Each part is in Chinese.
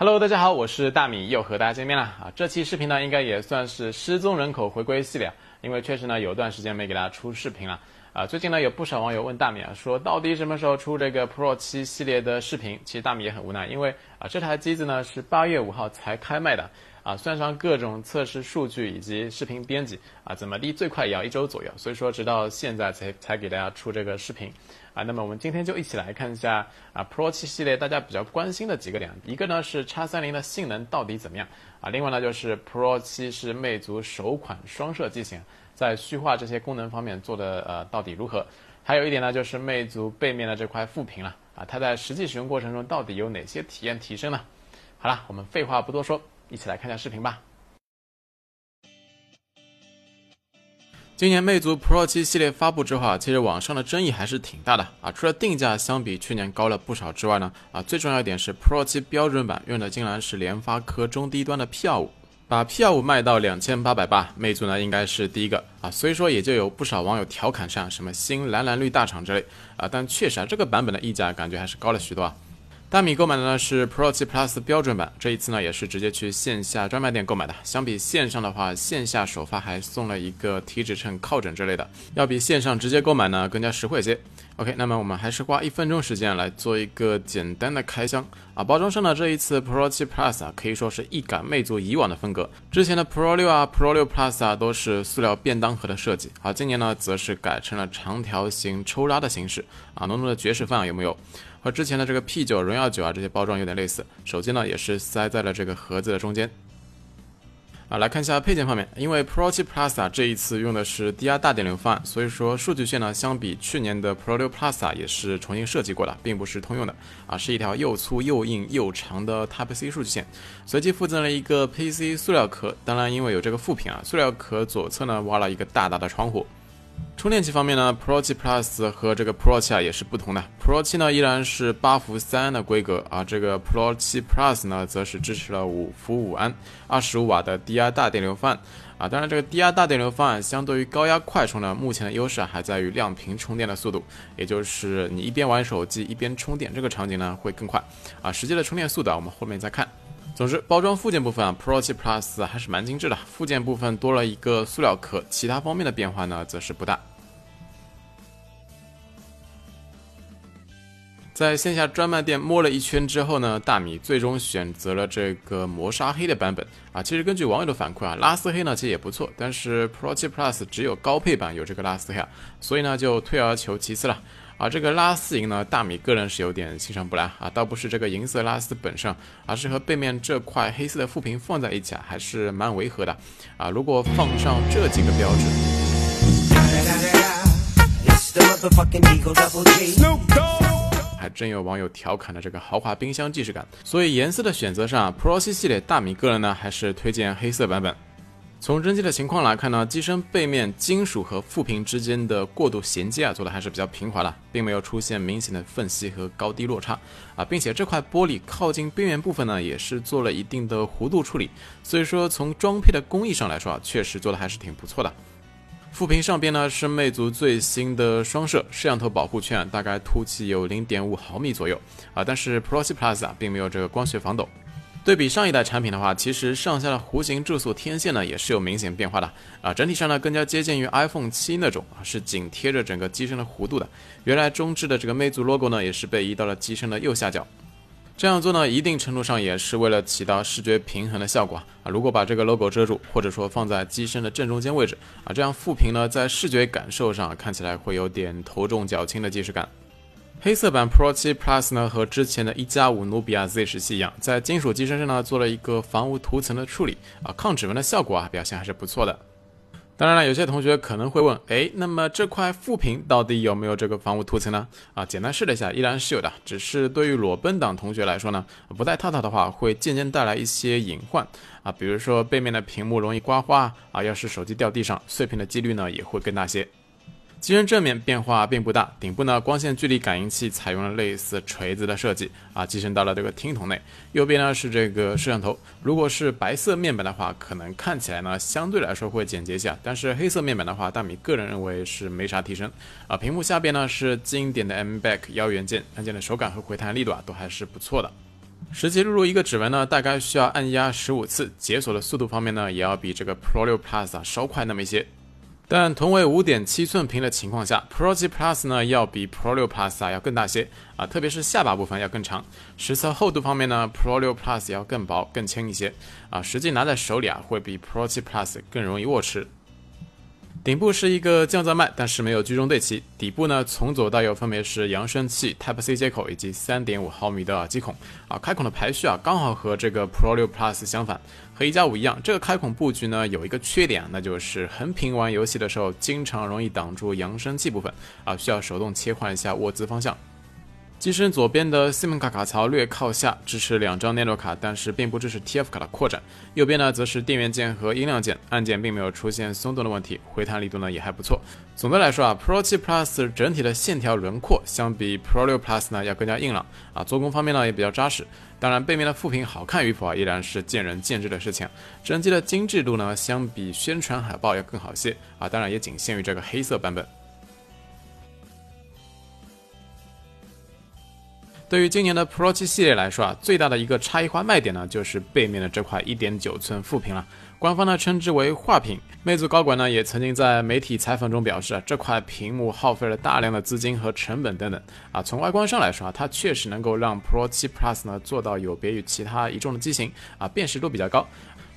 Hello，大家好，我是大米，又和大家见面了啊！这期视频呢，应该也算是失踪人口回归系列，因为确实呢，有段时间没给大家出视频了啊。最近呢，有不少网友问大米啊，说到底什么时候出这个 Pro 七系列的视频？其实大米也很无奈，因为啊，这台机子呢是八月五号才开卖的。啊，算上各种测试数据以及视频编辑啊，怎么地最快也要一周左右，所以说直到现在才才给大家出这个视频啊。那么我们今天就一起来看一下啊，Pro 7系列大家比较关心的几个点，一个呢是 X 三零的性能到底怎么样啊，另外呢就是 Pro 7是魅族首款双摄机型，在虚化这些功能方面做的呃到底如何？还有一点呢就是魅族背面的这块副屏了啊，它在实际使用过程中到底有哪些体验提升呢？好了，我们废话不多说。一起来看下视频吧。今年魅族 Pro 7系列发布之后啊，其实网上的争议还是挺大的啊。除了定价相比去年高了不少之外呢，啊，最重要一点是 Pro 7标准版用的竟然是联发科中低端的 P25，把 P25 卖到两千八百八，魅族呢应该是第一个啊。所以说也就有不少网友调侃上什么新蓝蓝绿大厂之类啊。但确实啊，这个版本的溢价感觉还是高了许多啊。大米购买的呢是 Pro 7 Plus 标准版，这一次呢也是直接去线下专卖店购买的。相比线上的话，线下首发还送了一个体脂秤靠枕之类的，要比线上直接购买呢更加实惠些。OK，那么我们还是花一分钟时间来做一个简单的开箱啊。包装上呢，这一次 Pro 7 Plus 啊可以说是一改魅族以往的风格，之前的 Pro 6啊、Pro 6 Plus 啊都是塑料便当盒的设计，而今年呢则是改成了长条形抽拉的形式啊，浓浓的爵士范有没有？和之前的这个 P9、荣耀9啊这些包装有点类似，手机呢也是塞在了这个盒子的中间。啊，来看一下配件方面，因为 Pro 7 Plus 啊这一次用的是 DR 大电流方案，所以说数据线呢相比去年的 Pro 6 Plus 啊也是重新设计过的，并不是通用的。啊，是一条又粗又硬又长的 Type C 数据线，随机附赠了一个 PC 塑料壳，当然因为有这个副屏啊，塑料壳左侧呢挖了一个大大的窗户。充电器方面呢，Pro 7 Plus 和这个 Pro 7啊也是不同的。Pro 7呢依然是八伏三安的规格，而这个 Pro 7 Plus 呢则是支持了五伏五安、二十五瓦的低压大电流方案。啊，当然这个低压大电流方案相对于高压快充呢，目前的优势还在于亮屏充电的速度，也就是你一边玩手机一边充电，这个场景呢会更快。啊，实际的充电速度啊，我们后面再看。总之，包装附件部分啊，Pro 7 Plus 还是蛮精致的。附件部分多了一个塑料壳，其他方面的变化呢，则是不大。在线下专卖店摸了一圈之后呢，大米最终选择了这个磨砂黑的版本啊。其实根据网友的反馈啊，拉丝黑呢其实也不错，但是 Pro 7 Plus 只有高配版有这个拉丝黑啊，所以呢就退而求其次了。啊，这个拉丝银呢，大米个人是有点欣赏不来啊，倒不是这个银色拉丝本身，而是和背面这块黑色的副屏放在一起啊，还是蛮违和的啊。如果放上这几个标志，还真有网友调侃的这个豪华冰箱既视感。所以颜色的选择上，Pro 7系列大米个人呢还是推荐黑色版本。从真机的情况来看呢，机身背面金属和副屏之间的过渡衔接啊，做的还是比较平滑的，并没有出现明显的缝隙和高低落差啊，并且这块玻璃靠近边缘部分呢，也是做了一定的弧度处理，所以说从装配的工艺上来说啊，确实做的还是挺不错的。副屏上边呢是魅族最新的双摄摄像头保护圈，大概凸起有零点五毫米左右啊，但是 Pro 7 Plus 啊并没有这个光学防抖。对比上一代产品的话，其实上下的弧形注塑天线呢也是有明显变化的啊，整体上呢更加接近于 iPhone 七那种啊，是紧贴着整个机身的弧度的。原来中置的这个魅族 logo 呢也是被移到了机身的右下角，这样做呢一定程度上也是为了起到视觉平衡的效果啊。如果把这个 logo 遮住，或者说放在机身的正中间位置啊，这样副屏呢在视觉感受上看起来会有点头重脚轻的既视感。黑色版 Pro 7 Plus 呢，和之前的一加五努比亚 Z 十七一样，在金属机身上呢做了一个防污涂层的处理啊，抗指纹的效果啊表现还是不错的。当然了，有些同学可能会问，哎，那么这块副屏到底有没有这个防污涂层呢？啊，简单试了一下，依然是有的，只是对于裸奔党同学来说呢，不戴套套的话，会渐渐带来一些隐患啊，比如说背面的屏幕容易刮花啊，要是手机掉地上碎屏的几率呢也会更大些。机身正面变化并不大，顶部呢光线距离感应器采用了类似锤子的设计啊，机身到了这个听筒内。右边呢是这个摄像头，如果是白色面板的话，可能看起来呢相对来说会简洁些，但是黑色面板的话，大米个人认为是没啥提升啊。屏幕下边呢是经典的 M Back 幺元键，按键的手感和回弹力度啊都还是不错的。实际录入一个指纹呢，大概需要按压十五次，解锁的速度方面呢，也要比这个 Pro 6 Plus 啊稍快那么一些。但同为五点七寸屏的情况下，Pro 7 Plus 呢要比 Pro 6 Plus 啊要更大些啊，特别是下巴部分要更长。实测厚度方面呢，Pro 6 Plus 要更薄更轻一些啊，实际拿在手里啊会比 Pro 7 Plus 更容易握持。顶部是一个降噪麦，但是没有居中对齐。底部呢，从左到右分别是扬声器、Type C 接口以及3.5毫米的耳机孔。啊，开孔的排序啊，刚好和这个 Pro 6 Plus 相反，和一加五一样。这个开孔布局呢，有一个缺点，那就是横屏玩游戏的时候，经常容易挡住扬声器部分，啊，需要手动切换一下握姿方向。机身左边的 SIM 卡卡槽略靠下，支持两张 Nano 卡，但是并不支持 TF 卡的扩展。右边呢，则是电源键和音量键，按键并没有出现松动的问题，回弹力度呢也还不错。总的来说啊，Pro 7 Plus 整体的线条轮廓相比 Pro 6 Plus 呢要更加硬朗啊，做工方面呢也比较扎实。当然，背面的副屏好看与否啊，依然是见仁见智的事情。整机的精致度呢，相比宣传海报要更好些啊，当然也仅限于这个黑色版本。对于今年的 Pro 七系列来说啊，最大的一个差异化卖点呢，就是背面的这块1.9寸副屏了。官方呢称之为画屏。魅族高管呢也曾经在媒体采访中表示啊，这块屏幕耗费了大量的资金和成本等等啊。从外观上来说啊，它确实能够让 Pro 7 Plus 呢做到有别于其他一众的机型啊，辨识度比较高。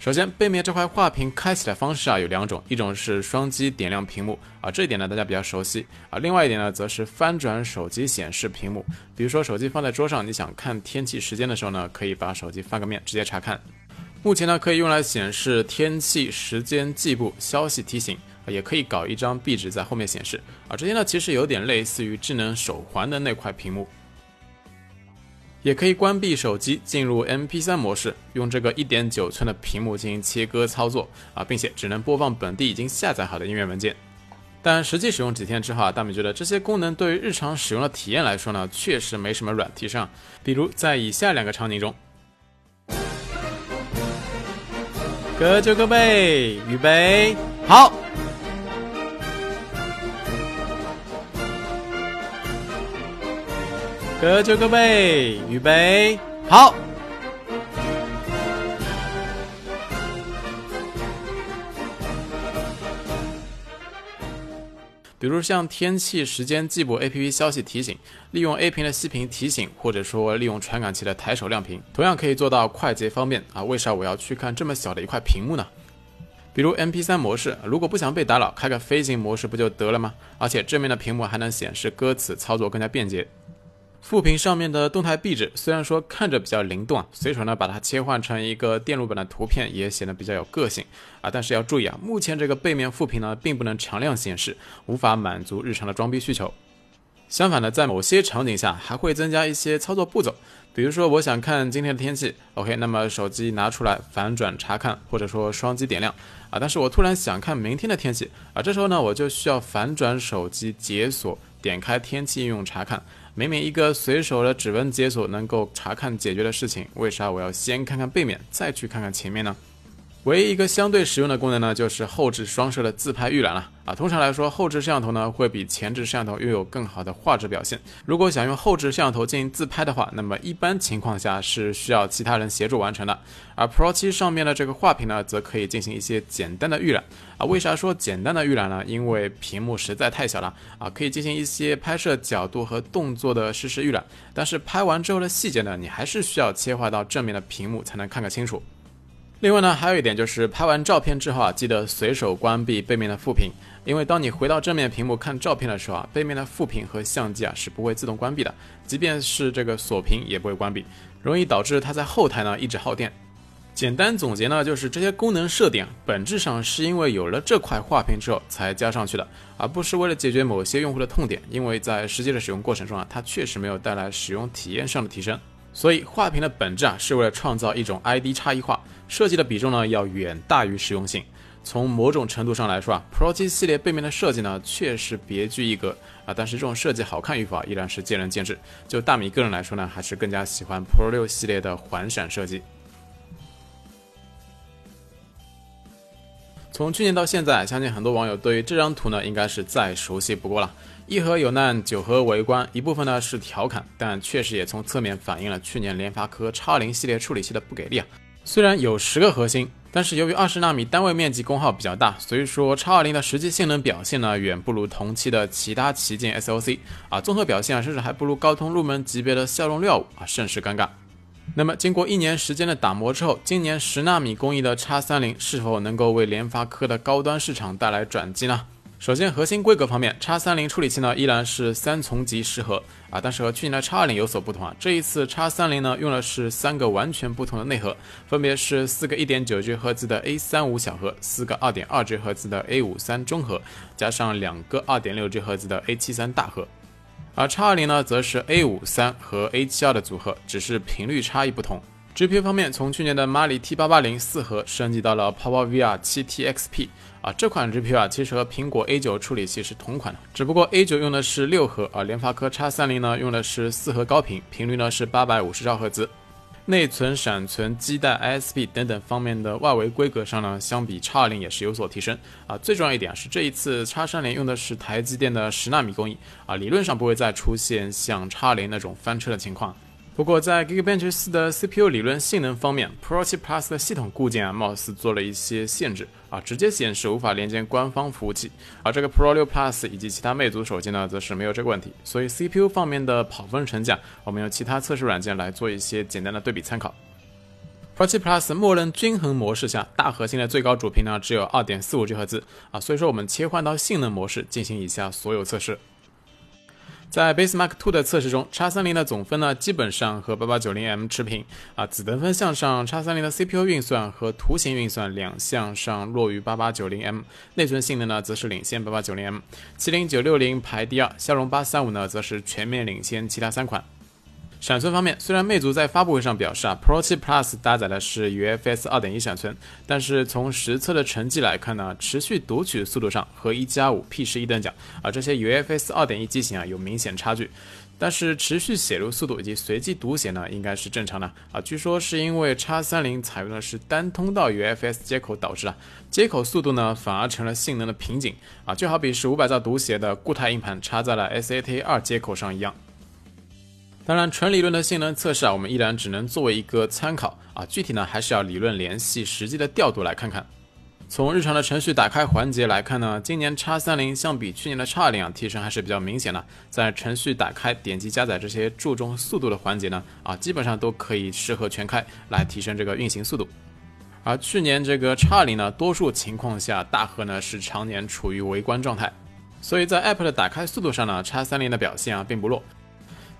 首先，背面这块画屏开启的方式啊有两种，一种是双击点亮屏幕啊，这一点呢大家比较熟悉啊。另外一点呢，则是翻转手机显示屏幕。比如说手机放在桌上，你想看天气时间的时候呢，可以把手机翻个面，直接查看。目前呢，可以用来显示天气、时间、计步、消息提醒，也可以搞一张壁纸在后面显示啊。这些呢，其实有点类似于智能手环的那块屏幕。也可以关闭手机，进入 MP3 模式，用这个1.9寸的屏幕进行切割操作啊，并且只能播放本地已经下载好的音乐文件。但实际使用几天之后啊，大米觉得这些功能对于日常使用的体验来说呢，确实没什么软提升。比如在以下两个场景中，各就各位，预备，好。各就各位，预备，好。比如像天气、时间计步 APP 消息提醒，利用 A 屏的息屏提醒，或者说利用传感器的抬手亮屏，同样可以做到快捷方便啊。为啥我要去看这么小的一块屏幕呢？比如 MP3 模式，如果不想被打扰，开个飞行模式不就得了吗？而且正面的屏幕还能显示歌词，操作更加便捷。副屏上面的动态壁纸虽然说看着比较灵动啊，随手呢把它切换成一个电路板的图片也显得比较有个性啊。但是要注意啊，目前这个背面副屏呢并不能常亮显示，无法满足日常的装逼需求。相反呢，在某些场景下还会增加一些操作步骤，比如说我想看今天的天气，OK，那么手机拿出来反转查看，或者说双击点亮啊。但是我突然想看明天的天气啊，这时候呢我就需要反转手机解锁，点开天气应用查看。明明一个随手的指纹解锁能够查看解决的事情，为啥我要先看看背面，再去看看前面呢？唯一一个相对实用的功能呢，就是后置双摄的自拍预览了啊。通常来说，后置摄像头呢会比前置摄像头拥有更好的画质表现。如果想用后置摄像头进行自拍的话，那么一般情况下是需要其他人协助完成的。而 Pro 7上面的这个画屏呢，则可以进行一些简单的预览啊。为啥说简单的预览呢？因为屏幕实在太小了啊，可以进行一些拍摄角度和动作的实时预览。但是拍完之后的细节呢，你还是需要切换到正面的屏幕才能看个清楚。另外呢，还有一点就是拍完照片之后啊，记得随手关闭背面的副屏，因为当你回到正面屏幕看照片的时候啊，背面的副屏和相机啊是不会自动关闭的，即便是这个锁屏也不会关闭，容易导致它在后台呢一直耗电。简单总结呢，就是这些功能设定本质上是因为有了这块画屏之后才加上去的，而不是为了解决某些用户的痛点，因为在实际的使用过程中啊，它确实没有带来使用体验上的提升。所以画屏的本质啊，是为了创造一种 ID 差异化，设计的比重呢要远大于实用性。从某种程度上来说啊，Pro 7系列背面的设计呢确实别具一格啊，但是这种设计好看与否依然是见仁见智。就大米个人来说呢，还是更加喜欢 Pro 6系列的环闪设计。从去年到现在，相信很多网友对于这张图呢，应该是再熟悉不过了。一盒有难，九盒围观，一部分呢是调侃，但确实也从侧面反映了去年联发科 x 零系列处理器的不给力啊。虽然有十个核心，但是由于二十纳米单位面积功耗比较大，所以说 X20 的实际性能表现呢远不如同期的其他旗舰 SoC 啊，综合表现啊甚至还不如高通入门级别的骁龙六五啊，甚是尴尬。那么经过一年时间的打磨之后，今年十纳米工艺的 X30 是否能够为联发科的高端市场带来转机呢？首先，核心规格方面，X30 处理器呢依然是三重级十核啊，但是和去年的 X20 有所不同啊。这一次 X30 呢用的是三个完全不同的内核，分别是四个 1.9G 赫兹的 A35 小核，四个 2.2G 赫兹的 A53 中核，加上两个 2.6G 赫兹的 A73 大核。而 X20 呢则是 A53 和 A72 的组合，只是频率差异不同。GPU 方面，从去年的 Mali T880 四核升级到了 PowerVR 7T XP 啊，这款 GPU 啊其实和苹果 A9 处理器是同款的，只不过 A9 用的是六核，而联发科 X30 呢用的是四核高频，频率呢是八百五十兆赫兹，内存、闪存、基带、ISP 等等方面的外围规格上呢，相比 X20 也是有所提升啊。最重要一点是这一次 X30 用的是台积电的十纳米工艺啊，理论上不会再出现像 X0 那种翻车的情况。不过，在 Geekbench 四的 CPU 理论性能方面，Pro 7 Plus 的系统固件啊，貌似做了一些限制啊，直接显示无法连接官方服务器。而这个 Pro 六 Plus 以及其他魅族手机呢，则是没有这个问题。所以 CPU 方面的跑分成绩，我们用其他测试软件来做一些简单的对比参考。Pro 7 Plus 默认均衡模式下，大核心的最高主频呢只有 2.45G 赫兹啊，所以说我们切换到性能模式进行以下所有测试。在 Base Mark Two 的测试中，x 三零的总分呢基本上和八八九零 M 持平啊，子得分项上，x 三零的 CPU 运算和图形运算两项上弱于八八九零 M，内存性能呢则是领先八八九零 M，麒麟九六零排第二，骁龙八三五呢则是全面领先其他三款。闪存方面，虽然魅族在发布会上表示啊，Pro 7 Plus 搭载的是 UFS 2.1闪存，但是从实测的成绩来看呢，持续读取速度上和一加五 P 十一等奖啊，这些 UFS 2.1机型啊有明显差距。但是持续写入速度以及随机读写呢，应该是正常的啊。据说是因为 X30 采用的是单通道 UFS 接口导致的，接口速度呢反而成了性能的瓶颈啊，就好比是五百兆读写的固态硬盘插在了 SATA 二接口上一样。当然，纯理论的性能测试啊，我们依然只能作为一个参考啊。具体呢，还是要理论联系实际的调度来看看。从日常的程序打开环节来看呢，今年 X30 相比去年的 X20 啊，提升还是比较明显的。在程序打开、点击加载这些注重速度的环节呢，啊，基本上都可以适合全开来提升这个运行速度。而去年这个 X20 呢，多数情况下大核呢是常年处于围观状态，所以在 App 的打开速度上呢，X30 的表现啊并不弱。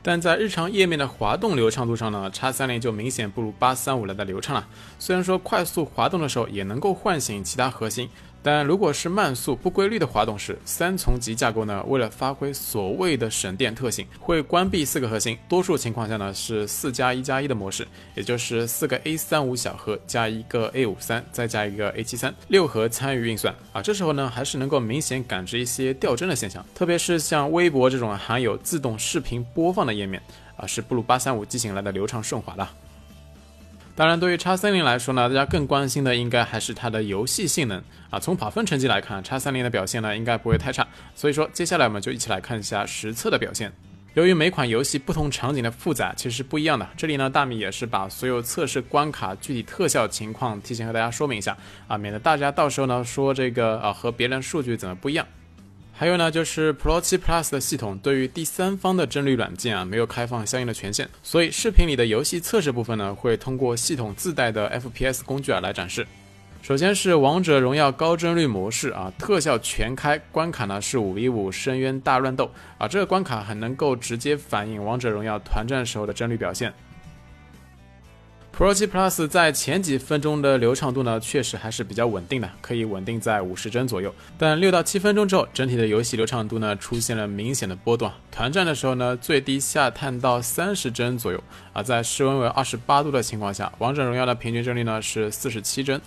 但在日常页面的滑动流畅度上呢叉三零就明显不如八三五来的流畅了。虽然说快速滑动的时候也能够唤醒其他核心。但如果是慢速不规律的滑动时，三重级架构呢，为了发挥所谓的省电特性，会关闭四个核心。多数情况下呢，是四加一加一的模式，也就是四个 A 三五小核加一个 A 五三，再加一个 A 七三，六核参与运算啊。这时候呢，还是能够明显感知一些掉帧的现象，特别是像微博这种含有自动视频播放的页面啊，是不如八三五机型来的流畅顺滑的。当然，对于叉三零来说呢，大家更关心的应该还是它的游戏性能啊。从跑分成绩来看，叉三零的表现呢应该不会太差。所以说，接下来我们就一起来看一下实测的表现。由于每款游戏不同场景的负载其实是不一样的，这里呢大米也是把所有测试关卡具体特效情况提前和大家说明一下啊，免得大家到时候呢说这个啊和别人数据怎么不一样。还有呢，就是 Pro 7 Plus 的系统对于第三方的帧率软件啊，没有开放相应的权限，所以视频里的游戏测试部分呢，会通过系统自带的 FPS 工具啊来展示。首先是王者荣耀高帧率模式啊，特效全开，关卡呢是五 v 五深渊大乱斗啊，这个关卡很能够直接反映王者荣耀团战时候的帧率表现。Pro 7 Plus 在前几分钟的流畅度呢，确实还是比较稳定的，可以稳定在五十帧左右。但六到七分钟之后，整体的游戏流畅度呢出现了明显的波动。团战的时候呢，最低下探到三十帧左右啊，在室温为二十八度的情况下，王者荣耀的平均帧率呢是四十七帧，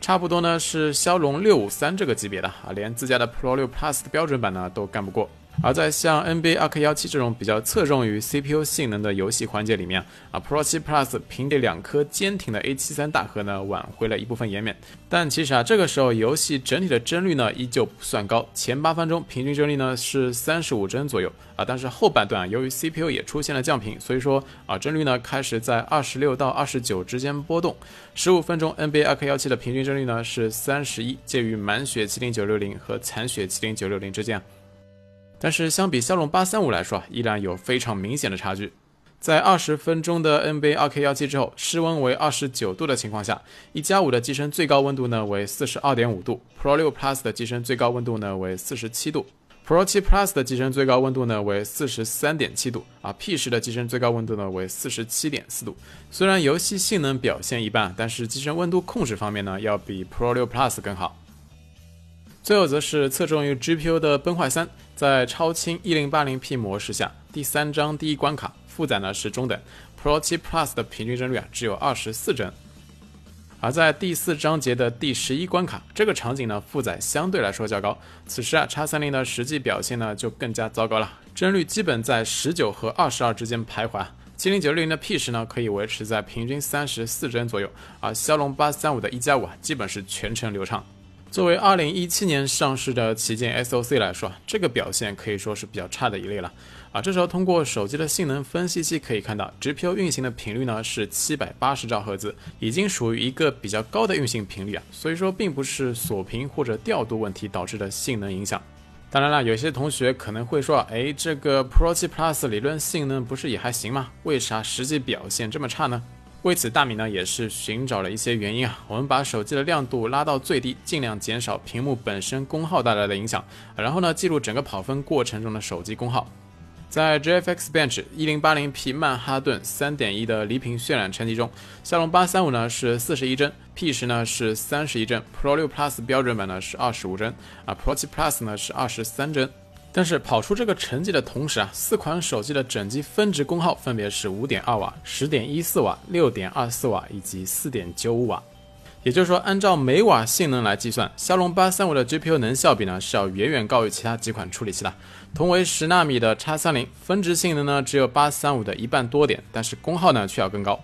差不多呢是骁龙六五三这个级别的啊，连自家的 Pro 6 Plus 的标准版呢都干不过。而在像 NBA 2K17 这种比较侧重于 CPU 性能的游戏环节里面啊，Pro 7 Plus 凭借两颗坚挺的 A73 大核呢，挽回了一部分颜面。但其实啊，这个时候游戏整体的帧率呢依旧不算高，前八分钟平均帧率呢是三十五帧左右啊。但是后半段由于 CPU 也出现了降频，所以说啊帧率呢开始在二十六到二十九之间波动。十五分钟 NBA 2K17 的平均帧率呢是三十一，介于满血70960和残血70960之间。但是相比骁龙八三五来说啊，依然有非常明显的差距。在二十分钟的 NBA 2K17 之后，室温为二十九度的情况下，一加五的机身最高温度呢为四十二点五度，Pro 六 Plus 的机身最高温度呢为四十七度，Pro 七 Plus 的机身最高温度呢为四十三点七度，啊 P 十的机身最高温度呢为四十七点四度。虽然游戏性能表现一般，但是机身温度控制方面呢要比 Pro 六 Plus 更好。最后则是侧重于 GPU 的崩坏三，在超清 1080P 模式下，第三章第一关卡负载呢是中等，Pro 7 Plus 的平均帧率啊只有二十四帧，而在第四章节的第十一关卡，这个场景呢负载相对来说较高，此时啊 X30 的实际表现呢就更加糟糕了，帧率基本在十九和二十二之间徘徊，70960的 P 十呢可以维持在平均三十四帧左右，而骁龙八三五的一加五啊基本是全程流畅。作为二零一七年上市的旗舰 SOC 来说，这个表现可以说是比较差的一类了啊。这时候通过手机的性能分析器可以看到，GPU 运行的频率呢是七百八十兆赫兹，已经属于一个比较高的运行频率啊。所以说，并不是锁屏或者调度问题导致的性能影响。当然了，有些同学可能会说，哎，这个 Pro 7 Plus 理论性能不是也还行吗？为啥实际表现这么差呢？为此，大米呢也是寻找了一些原因啊。我们把手机的亮度拉到最低，尽量减少屏幕本身功耗带来的影响。然后呢，记录整个跑分过程中的手机功耗。在 GFX Bench 1080p 曼哈顿3.1的离屏渲染成绩中，骁龙835呢是41帧，P 十呢是31帧，Pro 6 Plus 标准版呢是25帧，啊 Pro 7 Plus 呢是23帧。但是跑出这个成绩的同时啊，四款手机的整机峰值功耗分别是五点二瓦、十点一四瓦、六点二四瓦以及四点九五瓦。也就是说，按照每瓦性能来计算，骁龙八三五的 GPU 能效比呢是要远远高于其他几款处理器的。同为十纳米的 X 三零，峰值性能呢只有八三五的一半多点，但是功耗呢却要更高。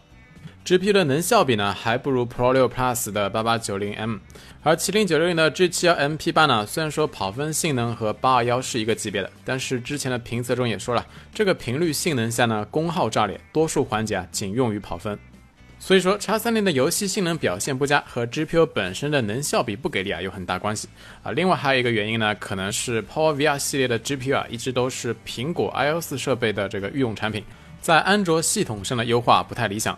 GPU 的能效比呢，还不如 Pro 6 Plus 的 8890M，而麒麟960的 G71 MP8 呢，虽然说跑分性能和821是一个级别的，但是之前的评测中也说了，这个频率性能下呢，功耗炸裂，多数环节啊仅用于跑分。所以说，X30 的游戏性能表现不佳和 GPU 本身的能效比不给力啊有很大关系啊。另外还有一个原因呢，可能是 PowerVR 系列的 GPU 啊，一直都是苹果 iOS 设备的这个御用产品，在安卓系统上的优化不太理想。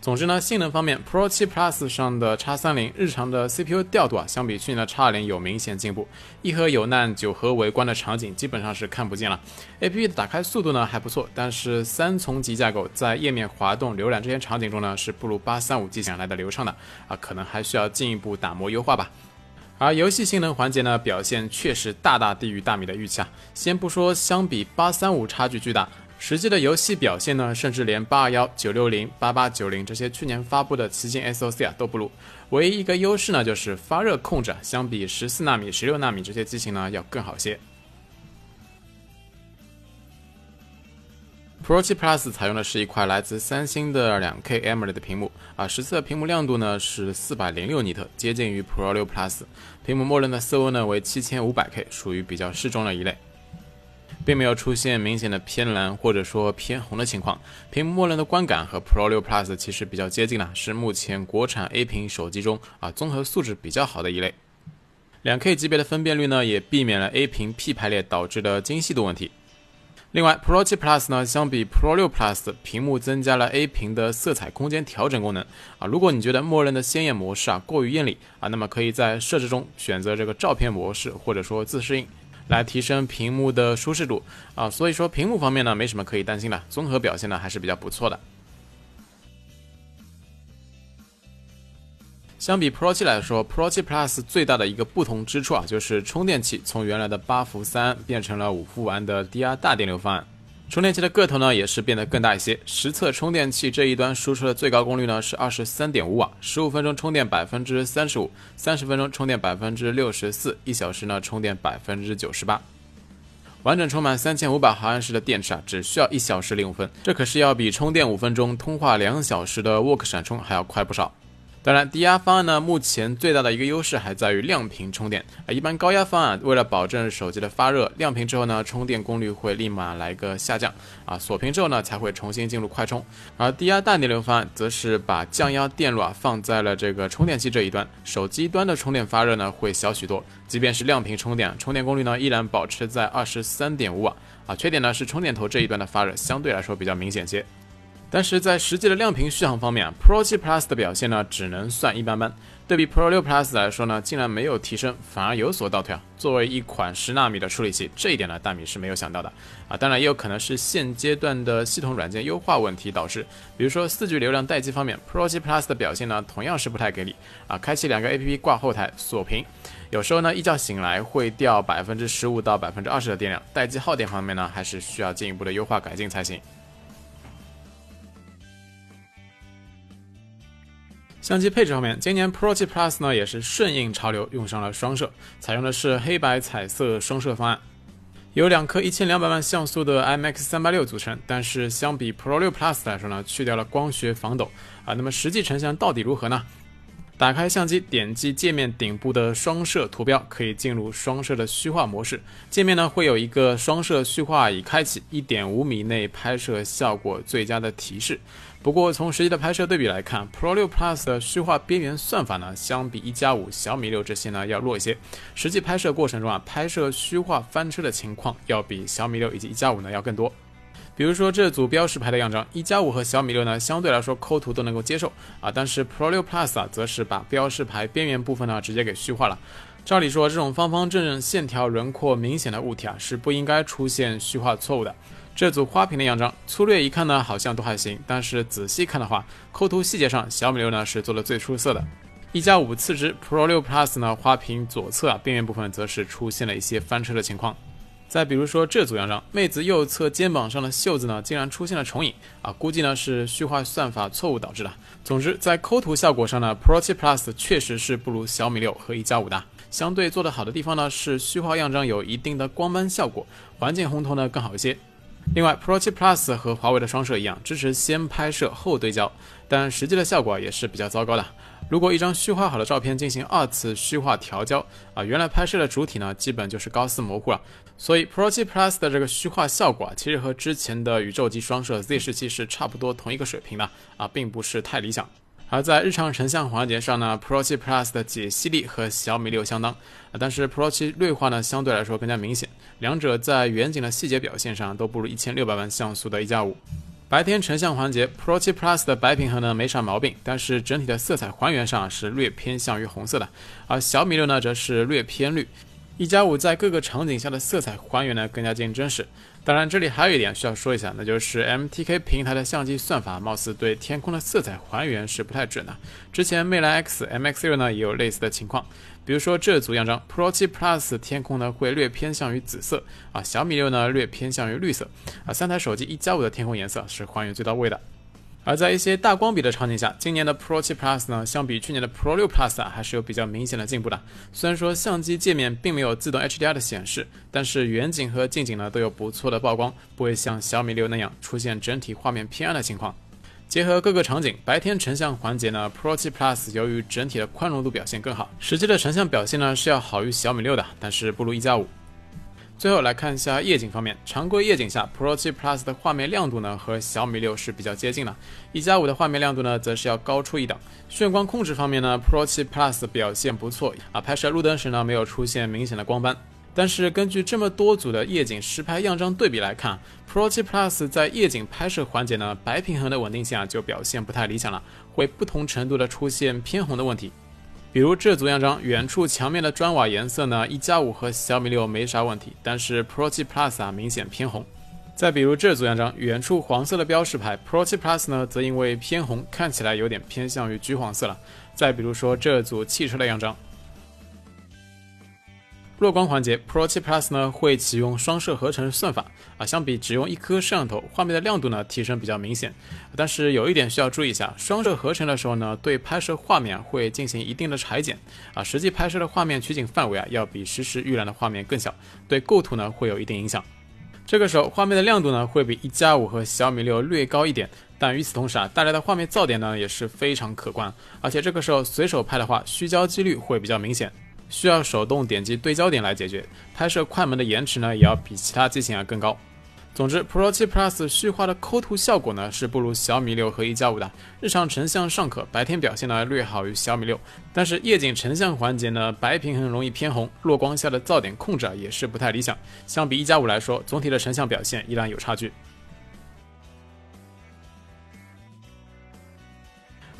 总之呢，性能方面，Pro 7 Plus 上的 X30 日常的 CPU 调度啊，相比去年的 X20 有明显进步。一核有难，九核围观的场景基本上是看不见了。APP 的打开速度呢还不错，但是三重级架构在页面滑动、浏览这些场景中呢，是不如835机型来的流畅的啊，可能还需要进一步打磨优化吧。而游戏性能环节呢，表现确实大大低于大米的预期啊。先不说相比835差距巨大。实际的游戏表现呢，甚至连八二幺、九六零、八八九零这些去年发布的旗舰 SOC 啊都不如。唯一一个优势呢，就是发热控制，啊相比十四纳米、十六纳米这些机型呢要更好些。Pro 7 Plus 采用的是一块来自三星的两 K AMOLED 的屏幕啊，实测屏幕亮度呢是四百零六尼特，接近于 Pro 6 Plus。屏幕默认的色温呢为七千五百 K，属于比较适中的一类。并没有出现明显的偏蓝或者说偏红的情况，屏幕默认的观感和 Pro 6 Plus 其实比较接近了，是目前国产 A 屏手机中啊综合素质比较好的一类。两 K 级别的分辨率呢，也避免了 A 屏 P 排列导致的精细度问题。另外，Pro 7 Plus 呢，相比 Pro 6 Plus，屏幕增加了 A 屏的色彩空间调整功能啊。如果你觉得默认的鲜艳模式啊过于艳丽啊，那么可以在设置中选择这个照片模式，或者说自适应。来提升屏幕的舒适度啊，所以说屏幕方面呢没什么可以担心的，综合表现呢还是比较不错的。相比 Pro 七来说，Pro 七 Plus 最大的一个不同之处啊，就是充电器从原来的八伏三变成了五伏安的低压大电流方案。充电器的个头呢，也是变得更大一些。实测充电器这一端输出的最高功率呢是二十三点五瓦，十五分钟充电百分之三十五，三十分钟充电百分之六十四，一小时呢充电百分之九十八。完整充满三千五百毫安时的电池啊，只需要一小时零五分，这可是要比充电五分钟、通话两小时的 Work 闪充还要快不少。当然，低压方案呢，目前最大的一个优势还在于亮屏充电啊。一般高压方案为了保证手机的发热，亮屏之后呢，充电功率会立马来个下降啊。锁屏之后呢，才会重新进入快充。而低压大电流方案则是把降压电路啊放在了这个充电器这一端，手机端的充电发热呢会小许多。即便是亮屏充电，充电功率呢依然保持在二十三点五瓦啊。缺点呢是充电头这一端的发热相对来说比较明显些。但是在实际的亮屏续航方面啊，Pro 7 Plus 的表现呢，只能算一般般。对比 Pro 6 Plus 来说呢，竟然没有提升，反而有所倒退啊！作为一款十纳米的处理器，这一点呢，大米是没有想到的啊！当然，也有可能是现阶段的系统软件优化问题导致。比如说四 G 流量待机方面，Pro 7 Plus 的表现呢，同样是不太给力啊！开启两个 APP 挂后台锁屏，有时候呢，一觉醒来会掉百分之十五到百分之二十的电量。待机耗电方面呢，还是需要进一步的优化改进才行。相机配置方面，今年 Pro 7 Plus 呢也是顺应潮流，用上了双摄，采用的是黑白彩色双摄方案，由两颗一千两百万像素的 IMX 三八六组成。但是相比 Pro 6 Plus 来说呢，去掉了光学防抖啊。那么实际成像到底如何呢？打开相机，点击界面顶部的双摄图标，可以进入双摄的虚化模式。界面呢会有一个双摄虚化已开启，一点五米内拍摄效果最佳的提示。不过从实际的拍摄对比来看，Pro 6 Plus 的虚化边缘算法呢，相比一加五、小米六这些呢要弱一些。实际拍摄过程中啊，拍摄虚化翻车的情况要比小米六以及一加五呢要更多。比如说这组标识牌的样张，一加五和小米六呢相对来说抠图都能够接受啊，但是 Pro 6 Plus 啊则是把标识牌边缘部分呢直接给虚化了。照理说，这种方方正正、线条轮廓明显的物体啊是不应该出现虚化错误的。这组花瓶的样张，粗略一看呢好像都还行，但是仔细看的话，抠图细节上小米六呢是做的最出色的。一加五次之 Pro 6 Plus 呢花瓶左侧啊边缘部分则是出现了一些翻车的情况。再比如说这组样张，妹子右侧肩膀上的袖子呢，竟然出现了重影啊，估计呢是虚化算法错误导致的。总之，在抠图效果上呢，Pro 7 Plus 确实是不如小米六和一加五的。相对做得好的地方呢，是虚化样张有一定的光斑效果，环境烘托呢更好一些。另外，Pro 7 Plus 和华为的双摄一样，支持先拍摄后对焦，但实际的效果也是比较糟糕的。如果一张虚化好的照片进行二次虚化调焦啊，原来拍摄的主体呢，基本就是高斯模糊了。所以 Pro 7 Plus 的这个虚化效果啊，其实和之前的宇宙级双摄 Z 十七是差不多同一个水平的啊，并不是太理想。而在日常成像环节上呢，Pro 7 Plus 的解析力和小米六相当啊，但是 Pro 7锐化呢相对来说更加明显，两者在远景的细节表现上都不如一千六百万像素的一加五。白天成像环节，Pro 7 Plus 的白平衡呢没啥毛病，但是整体的色彩还原上是略偏向于红色的，而小米六呢则是略偏绿。一加五在各个场景下的色彩还原呢更加接近真实。当然，这里还有一点需要说一下，那就是 MTK 平台的相机算法貌似对天空的色彩还原是不太准的。之前魅蓝 X MX6 呢也有类似的情况，比如说这组样张，Pro 7 Plus 天空呢会略偏向于紫色啊，小米六呢略偏向于绿色啊，三台手机一加五的天空颜色是还原最到位的。而在一些大光比的场景下，今年的 Pro 7 Plus 呢，相比去年的 Pro 6 Plus 啊，还是有比较明显的进步的。虽然说相机界面并没有自动 HDR 的显示，但是远景和近景呢都有不错的曝光，不会像小米六那样出现整体画面偏暗的情况。结合各个场景，白天成像环节呢，Pro 7 Plus 由于整体的宽容度表现更好，实际的成像表现呢是要好于小米六的，但是不如一加五。最后来看一下夜景方面，常规夜景下，Pro 7 Plus 的画面亮度呢和小米六是比较接近的，一加五的画面亮度呢则是要高出一档。眩光控制方面呢，Pro 7 Plus 表现不错啊，拍摄路灯时呢没有出现明显的光斑。但是根据这么多组的夜景实拍样张对比来看，Pro 7 Plus 在夜景拍摄环节呢白平衡的稳定性啊就表现不太理想了，会不同程度的出现偏红的问题。比如这组样张，远处墙面的砖瓦颜色呢，一加五和小米六没啥问题，但是 Pro 7 Plus 啊明显偏红。再比如这组样张，远处黄色的标识牌，Pro 7 Plus 呢则因为偏红，看起来有点偏向于橘黄色了。再比如说这组汽车的样张弱光环节，Pro 7 Plus 呢会启用双摄合成算法啊，相比只用一颗摄像头，画面的亮度呢提升比较明显。但是有一点需要注意一下，双摄合成的时候呢，对拍摄画面会进行一定的裁剪啊，实际拍摄的画面取景范围啊要比实时预览的画面更小，对构图呢会有一定影响。这个时候画面的亮度呢会比一加五和小米六略高一点，但与此同时啊带来的画面噪点呢也是非常可观，而且这个时候随手拍的话，虚焦几率会比较明显。需要手动点击对焦点来解决，拍摄快门的延迟呢，也要比其他机型要更高。总之，Pro 7 Plus 虚化的抠图效果呢，是不如小米六和一加五的。日常成像尚可，白天表现呢略好于小米六，但是夜景成像环节呢，白平衡容易偏红，弱光下的噪点控制啊也是不太理想。相比一加五来说，总体的成像表现依然有差距。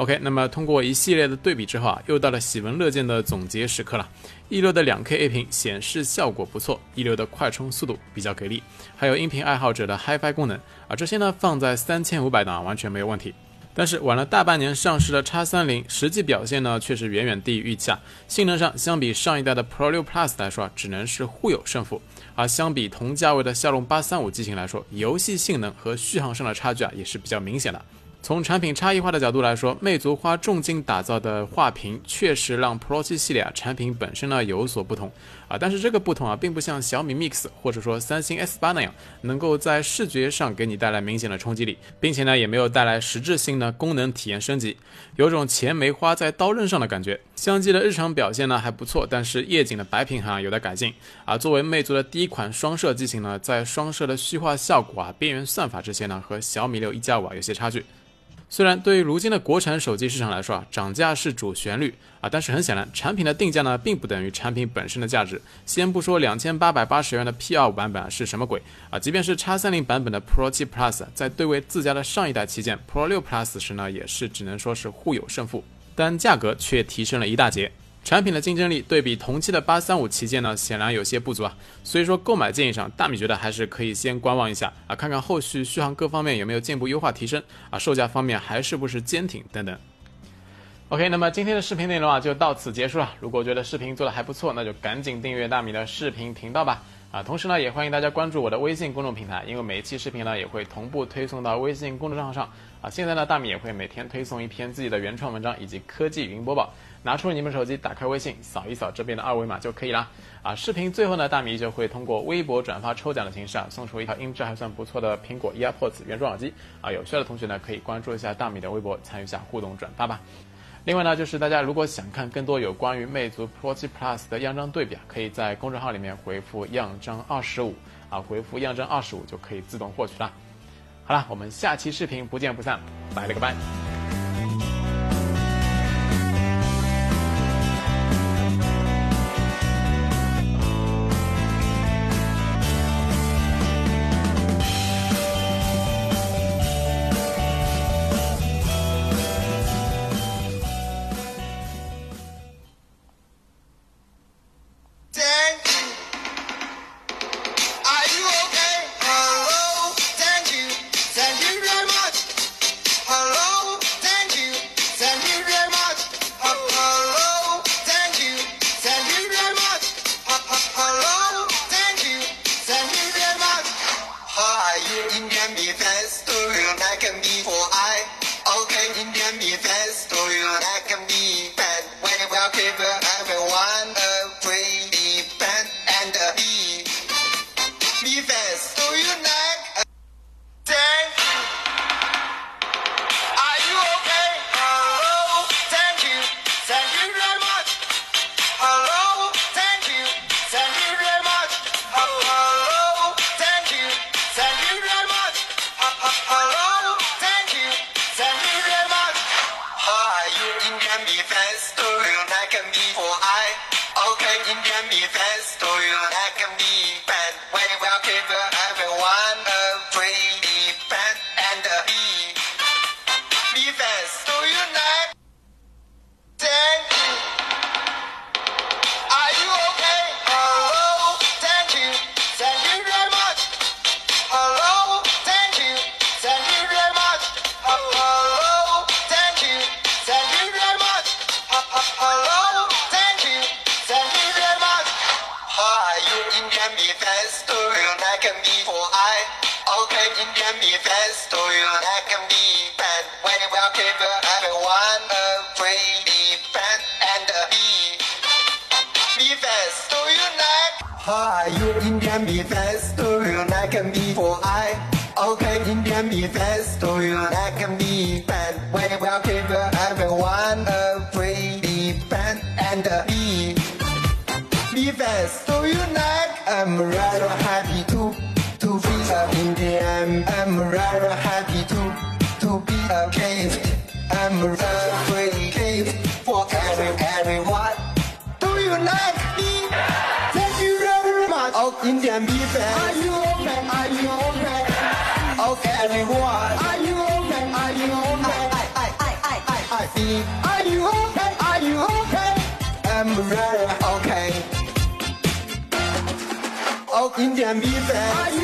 OK，那么通过一系列的对比之后啊，又到了喜闻乐见的总结时刻了。一流的两 K A 屏显示效果不错，一流的快充速度比较给力，还有音频爱好者的 HiFi 功能啊，这些呢放在三千五百档完全没有问题。但是晚了大半年上市的 X 三零，实际表现呢却是远远低于预期啊。性能上相比上一代的 Pro 六 Plus 来说啊，只能是互有胜负。而相比同价位的骁龙八三五机型来说，游戏性能和续航上的差距啊也是比较明显的。从产品差异化的角度来说，魅族花重金打造的画屏确实让 Pro 7系列啊产品本身呢有所不同啊，但是这个不同啊并不像小米 Mix 或者说三星 S 八那样能够在视觉上给你带来明显的冲击力，并且呢也没有带来实质性的功能体验升级，有种钱没花在刀刃上的感觉。相机的日常表现呢还不错，但是夜景的白平衡啊有待改进啊。作为魅族的第一款双摄机型呢，在双摄的虚化效果啊、边缘算法这些呢和小米六一加五啊有些差距。虽然对于如今的国产手机市场来说啊，涨价是主旋律啊，但是很显然，产品的定价呢，并不等于产品本身的价值。先不说两千八百八十元的 P 二五版本是什么鬼啊，即便是叉三零版本的 Pro 七 Plus，在对位自家的上一代旗舰 Pro 六 Plus 时呢，也是只能说是互有胜负，但价格却提升了一大截。产品的竞争力对比同期的八三五旗舰呢，显然有些不足啊。所以说购买建议上，大米觉得还是可以先观望一下啊，看看后续续航各方面有没有进一步优化提升啊，售价方面还是不是坚挺等等。OK，那么今天的视频内容啊就到此结束了。如果觉得视频做的还不错，那就赶紧订阅大米的视频频道吧。啊，同时呢，也欢迎大家关注我的微信公众平台，因为每一期视频呢也会同步推送到微信公众账号上。啊，现在呢，大米也会每天推送一篇自己的原创文章以及科技语音播报。拿出你们手机，打开微信，扫一扫这边的二维码就可以啦。啊，视频最后呢，大米就会通过微博转发抽奖的形式啊，送出一套音质还算不错的苹果 AirPods 原装耳机。啊，有需要的同学呢，可以关注一下大米的微博，参与一下互动转发吧。另外呢，就是大家如果想看更多有关于魅族 Pro 7 Plus 的样张对比啊，可以在公众号里面回复样张二十五啊，回复样张二十五就可以自动获取了。好了，我们下期视频不见不散，拜了个拜。Hi, you Indian me fans, do you like me for I? Okay, Indian me fans, do you like me fan? When will keep everyone a free fan and me. Me fans, do you like? I'm rather happy to to be a Indian. I'm rather happy to to be a cave. I'm a free cave for every everyone. Do you like Indian fans. Are you okay? Are you okay? Oh, everyone. Are you okay? Are you okay? I, I, I, I, I, I, I. Are you okay? Are you okay? I'm rather okay. Oh, Indian fan. Are